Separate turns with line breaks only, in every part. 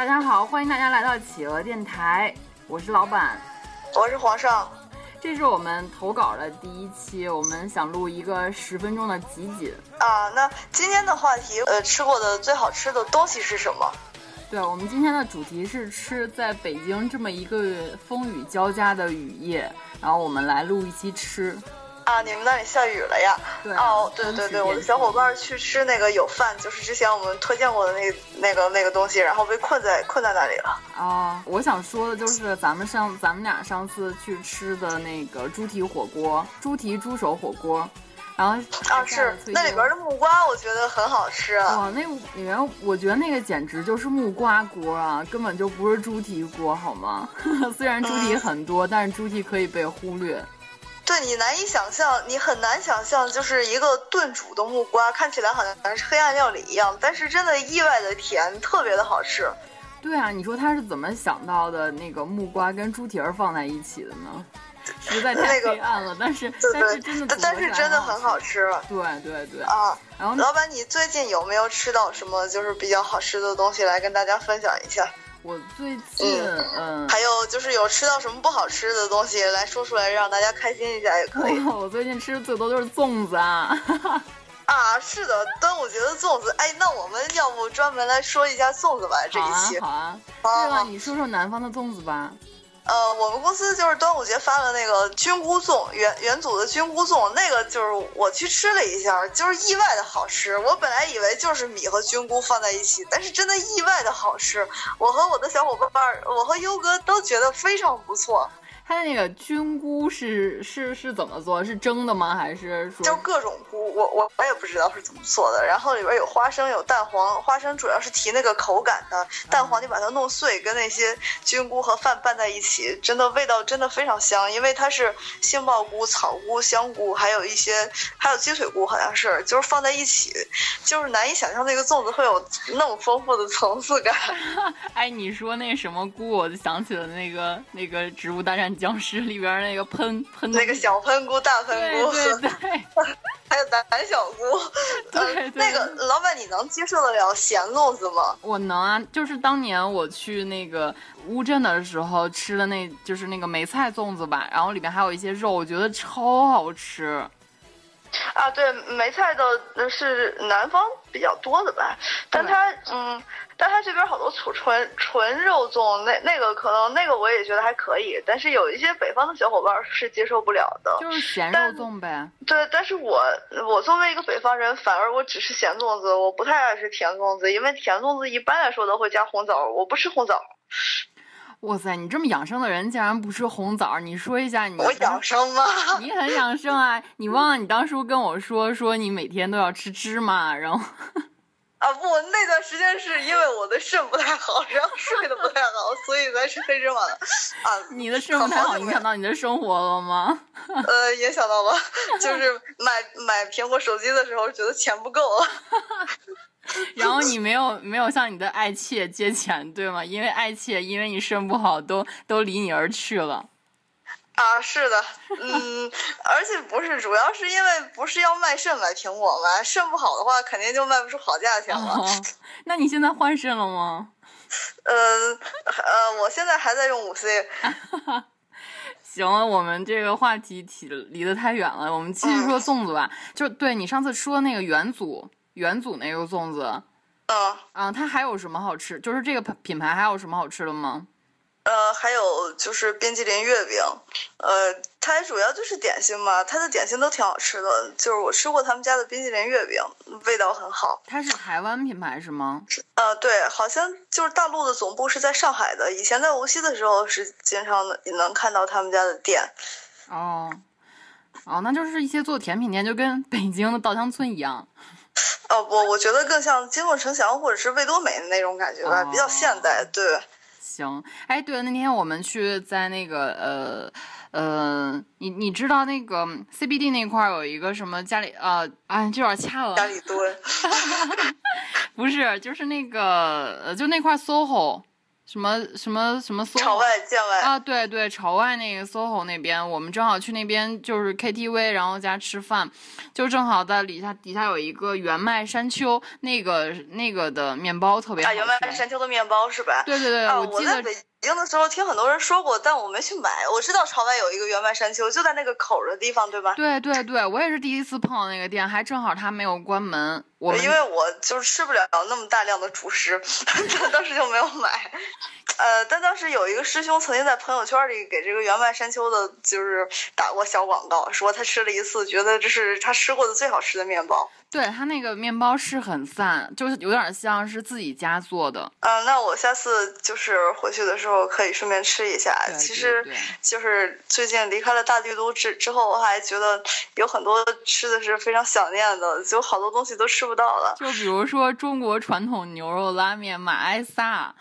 大家好，欢迎大家来到企鹅电台，我是老板，
我是皇上。
这是我们投稿的第一期，我们想录一个十分钟的集锦
啊。那今天的话题，呃，吃过的最好吃的东西是什么？
对，我们今天的主题是吃，在北京这么一个风雨交加的雨夜，然后我们来录一期吃。
啊，你们那里下雨了呀？
对。
哦，对对对，我的小伙伴去吃那个有饭，就是之前我们推荐过的那那个那个东西，然后被困在困在那里了。啊，
我想说的就是咱们上咱们俩上次去吃的那个猪蹄火锅，猪蹄猪手火锅。然后
啊是那里边的木瓜，我觉得很好吃。
哇，那里面我觉得那个简直就是木瓜锅啊，根本就不是猪蹄锅，好吗？虽然猪蹄很多，但是猪蹄可以被忽略。
对你难以想象，你很难想象，就是一个炖煮的木瓜，看起来好像是黑暗料理一样，但是真的意外的甜，特别的好吃。
对啊，你说他是怎么想到的那个木瓜跟猪蹄儿放在一起的呢？实在太黑暗了，但是但是真的，
但是真的很好吃。
对对对
啊！然后老板，你最近有没有吃到什么就是比较好吃的东西来跟大家分享一下？
我最近嗯，
还有就是有吃到什么不好吃的东西来说出来，让大家开心一下也可以。
我最近吃的最多就是粽子啊！
啊，是的，端午节的粽子。哎，那我们要不专门来说一下粽子吧？这一期
好啊，对了，你说说南方的粽子吧。
呃，我们公司就是端午节发了那个菌菇粽，元元祖的菌菇粽，那个就是我去吃了一下，就是意外的好吃。我本来以为就是米和菌菇放在一起，但是真的意外的好吃。我和我的小伙伴，我和优哥都觉得非常不错。
它的那个菌菇是是是怎么做？是蒸的吗？还是说
就各种菇？我我我也不知道是怎么做的。然后里边有花生，有蛋黄。花生主要是提那个口感的，蛋黄你把它弄碎，跟那些菌菇和饭拌在一起，真的味道真的非常香。因为它是杏鲍菇、草菇、香菇，还有一些还有鸡腿菇，好像是就是放在一起，就是难以想象那个粽子会有那么丰富的层次感。
哎，你说那什么菇，我就想起了那个那个植物大战。僵尸里边那个喷喷
那个小喷菇、大喷菇，
对对对，
还有胆小菇。
对，
那个老板，你能接受得了咸粽子吗？
我能啊，就是当年我去那个乌镇的时候吃的，那就是那个梅菜粽子吧，然后里面还有一些肉，我觉得超好吃。
啊，对，梅菜的是南方比较多的吧，但它嗯。但它这边好多纯纯纯肉粽，那那个可能那个我也觉得还可以，但是有一些北方的小伙伴是接受不了的，
就是咸肉粽呗。
对，但是我我作为一个北方人，反而我只吃咸粽子，我不太爱吃甜粽子，因为甜粽子一般来说都会加红枣，我不吃红枣。
哇塞，你这么养生的人竟然不吃红枣？你说一下你
我养生吗？
你很养生啊！你忘了你当初跟我说说你每天都要吃芝麻，然后。
啊不，那段时间是因为我的肾不太好，然后睡得不太好，所以才吃黑芝麻的。啊，
你的肾不太好影响到你的生活了吗？
呃，影响到了，就是买买苹果手机的时候觉得钱不够。
然后你没有没有向你的爱妾借钱，对吗？因为爱妾因为你肾不好，都都离你而去了。
啊，是的，嗯，而且不是，主要是因为不是要卖肾买苹果吗？肾不好的话，肯定就卖不出好价钱了。
那你现在换肾了吗？
呃呃，我现在还在用五 C。
行了，我们这个话题提离得太远了，我们继续说粽子吧。就对你上次说那个元祖元祖那个粽子，
嗯
啊，它还有什么好吃？就是这个品牌还有什么好吃的吗？
呃，还有就是冰激凌月饼，呃，它主要就是点心嘛，它的点心都挺好吃的，就是我吃过他们家的冰激凌月饼，味道很好。
它是台湾品牌是吗？
呃，对，好像就是大陆的总部是在上海的，以前在无锡的时候是经常能能看到他们家的店。
哦，哦，那就是一些做甜品店，就跟北京的稻香村一样。
哦不，我觉得更像金凤呈祥或者是味多美的那种感觉吧，比较现代，对。
行，哎，对了，那天我们去在那个呃呃，你你知道那个 CBD 那块有一个什么家里呃，哎，这有点掐了。
家里蹲，
不是，就是那个呃，就那块 SOHO 什么什么什么 SOHO
朝外见外
啊，对对，朝外那个 SOHO 那边，我们正好去那边就是 KTV，然后加吃饭，就正好在底下底下有一个原麦山丘，那个那个的面包特别好
啊，
吃。
原麦山丘的面包是吧？
对对对，
啊，
我记得
在北京的时候听很多人说过，但我没去买。我知道朝外有一个原麦山丘，就在那个口儿的地方，对吧？
对对对，我也是第一次碰到那个店，还正好它没有关门。我
因为我就是吃不了那么大量的主食，当时就没有买。呃，但当时有一个师兄曾经在朋友圈里给这个原麦山丘的，就是打过小广告，说他吃了一次，觉得这是他吃过的最好吃的面包。
对它那个面包是很散，就是有点像是自己家做的。
嗯、那我下次就是回去的时候可以顺便吃一下。
对对
其实就是最近离开了大帝都之之后，我还觉得有很多吃的是非常想念的，就好多东西都吃不到了。
就比如说中国传统牛肉拉面马埃萨，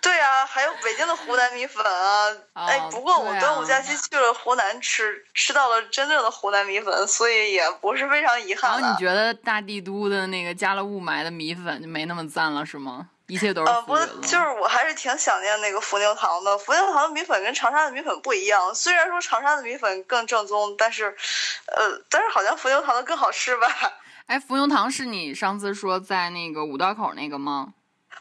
对啊，还有北京的湖南米粉啊。哎
哦，
不过我端午
啊
假期去了湖南吃，吃到了真正的湖南米粉，所以也不是非常遗憾然。
后你觉得大帝都的那个加了雾霾的米粉就没那么赞了是吗？一切都是
呃，不。就是我还是挺想念那个伏牛堂的。伏牛堂的米粉跟长沙的米粉不一样，虽然说长沙的米粉更正宗，但是，呃，但是好像伏牛堂的更好吃吧。
哎，伏牛堂是你上次说在那个五道口那个吗？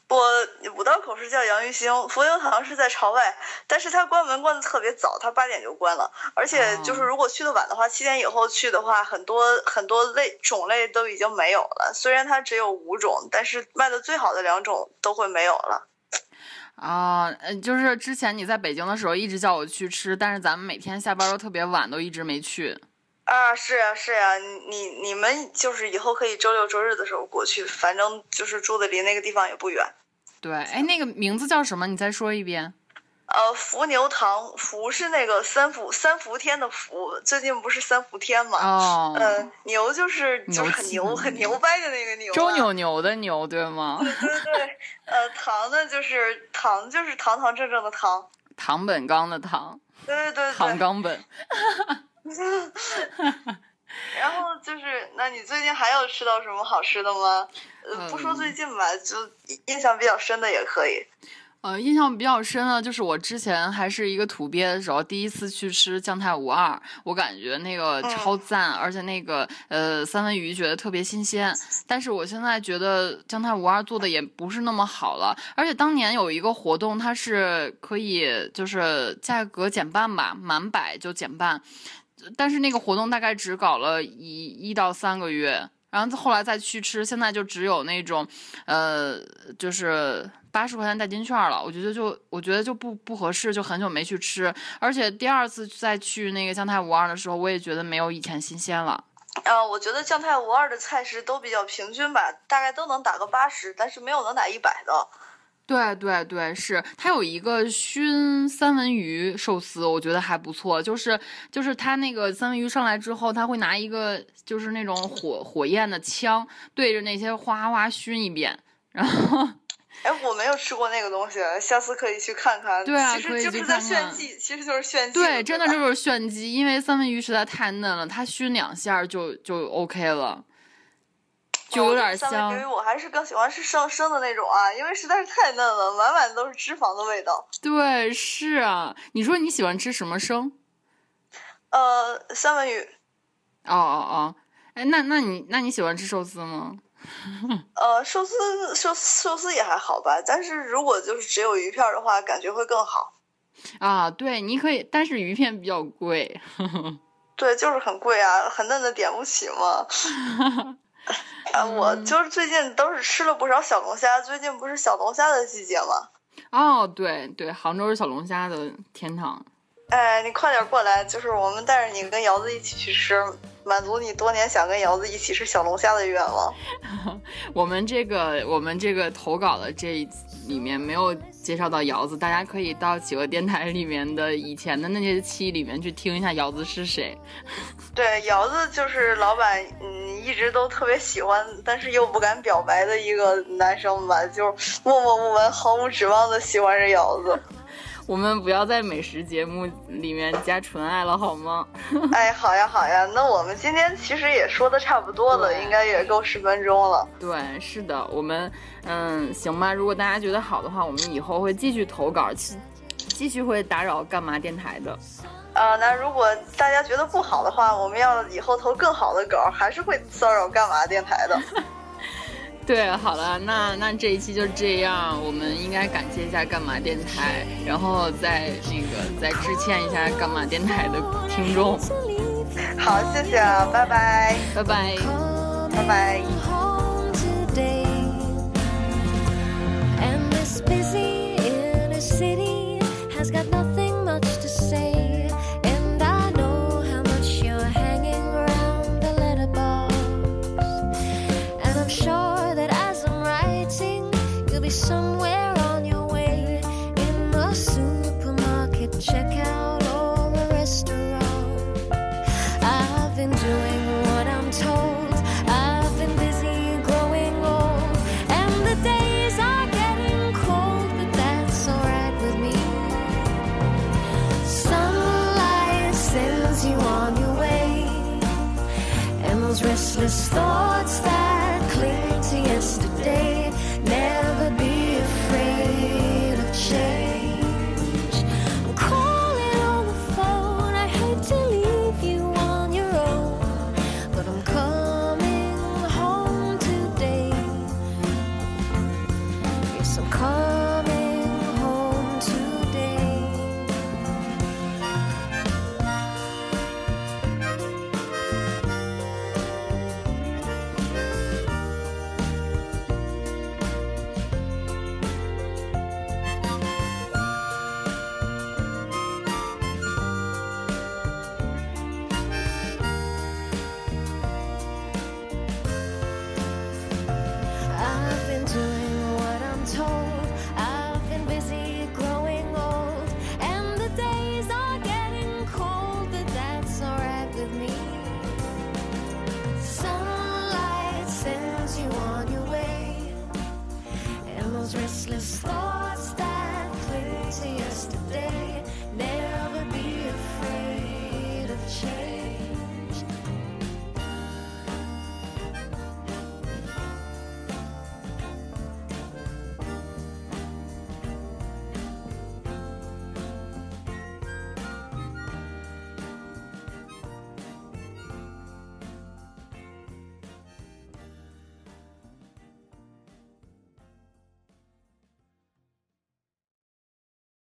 我五道口是叫杨玉兴，伏牛堂是在朝外，但是它关门关的特别早，它八点就关了。而且就是
哦
如果去的晚的话，七点以后去的话，很多很多类种类都已经没有了。虽然它只有五种，但是卖的最好的两种都会没有了。
啊，嗯，就是之前你在北京的时候一直叫我去吃，但是咱们每天下班都特别晚，都一直没去。
啊，是呀、是呀、你你你们就是以后可以周六周日的时候过去，反正就是住的离那个地方也不远。
对，哎，那个名字叫什么？你再说一遍。
呃，伏牛堂，伏是那个三伏三伏天的伏，最近不是三伏天嘛？
哦，
嗯，牛就是就是很
牛
牛很牛掰的那个牛、啊。
周扭牛的牛，对吗？
对对对，呃，堂呢就是堂就是堂堂正正的堂。
唐本刚的唐，
对对对
唐
对。
冈本。
然后就是，那你最近还有吃到什么好吃的吗？呃，不说最
嗯
近吧，就印象比较深的也可以。
呃，印象比较深的就是我之前还是一个土鳖的时候，第一次去吃酱太无二，我感觉那个超赞，而且那个呃三文鱼觉得特别新鲜。但是我现在觉得酱太无二做的也不是那么好了，而且当年有一个活动，它是可以就是价格减半吧，满百就减半，但是那个活动大概只搞了一一到三个月。然后后来再去吃，现在就只有那种，呃，就是八十块钱代金券了。我觉得就我觉得就不不合适，就很久没去吃。而且第二次再去那个酱太五二的时候，我也觉得没有以前新鲜了。
呃，我觉得酱太五二的菜式都比较平均吧，大概都能打个八十，但是没有能打一百的。
对对对，是它有一个熏三文鱼寿司，我觉得还不错。就是就是它那个三文鱼上来之后，他会拿一个就是那种火火焰的枪对着那些哗哗熏一遍，然后
哎，我没有吃过那个东西，下次可以去看看。
对啊
其
可以去
实就是在炫技，其实就是炫技。
对，真的就是炫技，因为三文鱼实在太嫩了，它熏两下就就 OK 了，就有点
三文鱼。我还是更喜欢吃生生的那种啊，因为实在是太嫩了，满满都是脂肪的味道。
对，是啊。你说你喜欢吃什么生？
呃，三文鱼，
哦哦哦，哎，那那你那你喜欢吃寿司吗？
呃，寿司寿寿司也还好吧，但是如果就是只有鱼片的话，感觉会更好。
啊，对，你可以，但是鱼片比较贵。
对，就是很贵啊，很嫩的点不起嘛。啊，我
嗯
就是最近都是吃了不少小龙虾，最近不是小龙虾的季节吗？
哦，对对，杭州是小龙虾的天堂。
哎，你快点过来，就是我们带着你跟瑶子一起去吃，满足你多年想跟瑶子一起吃小龙虾的愿望。
我们这个我们这个投稿的这一里面没有介绍到姚子，大家可以到企鹅电台里面的以前的那些期里面去听一下姚子是谁。
对，姚子就是老板，嗯，一直都特别喜欢，但是又不敢表白的一个男生吧，就默默无闻、毫无指望的喜欢着姚子。
我们不要在美食节目里面加纯爱了，好吗？
哎，好呀，好呀。那我们今天其实也说的差不多了，应该也够十分钟了。
对，是的，我们嗯，行吧。如果大家觉得好的话，我们以后会继续投稿，继继续会打扰干嘛电台的。
啊，那如果大家觉得不好的话，我们要以后投更好的稿，还是会骚扰干嘛电台的。
对，好了，那那这一期就这样，我们应该感谢一下干嘛电台，然后再那个再致歉一下干嘛电台的听众。
好，谢谢啊，拜拜，
拜拜，
拜拜。restless thought.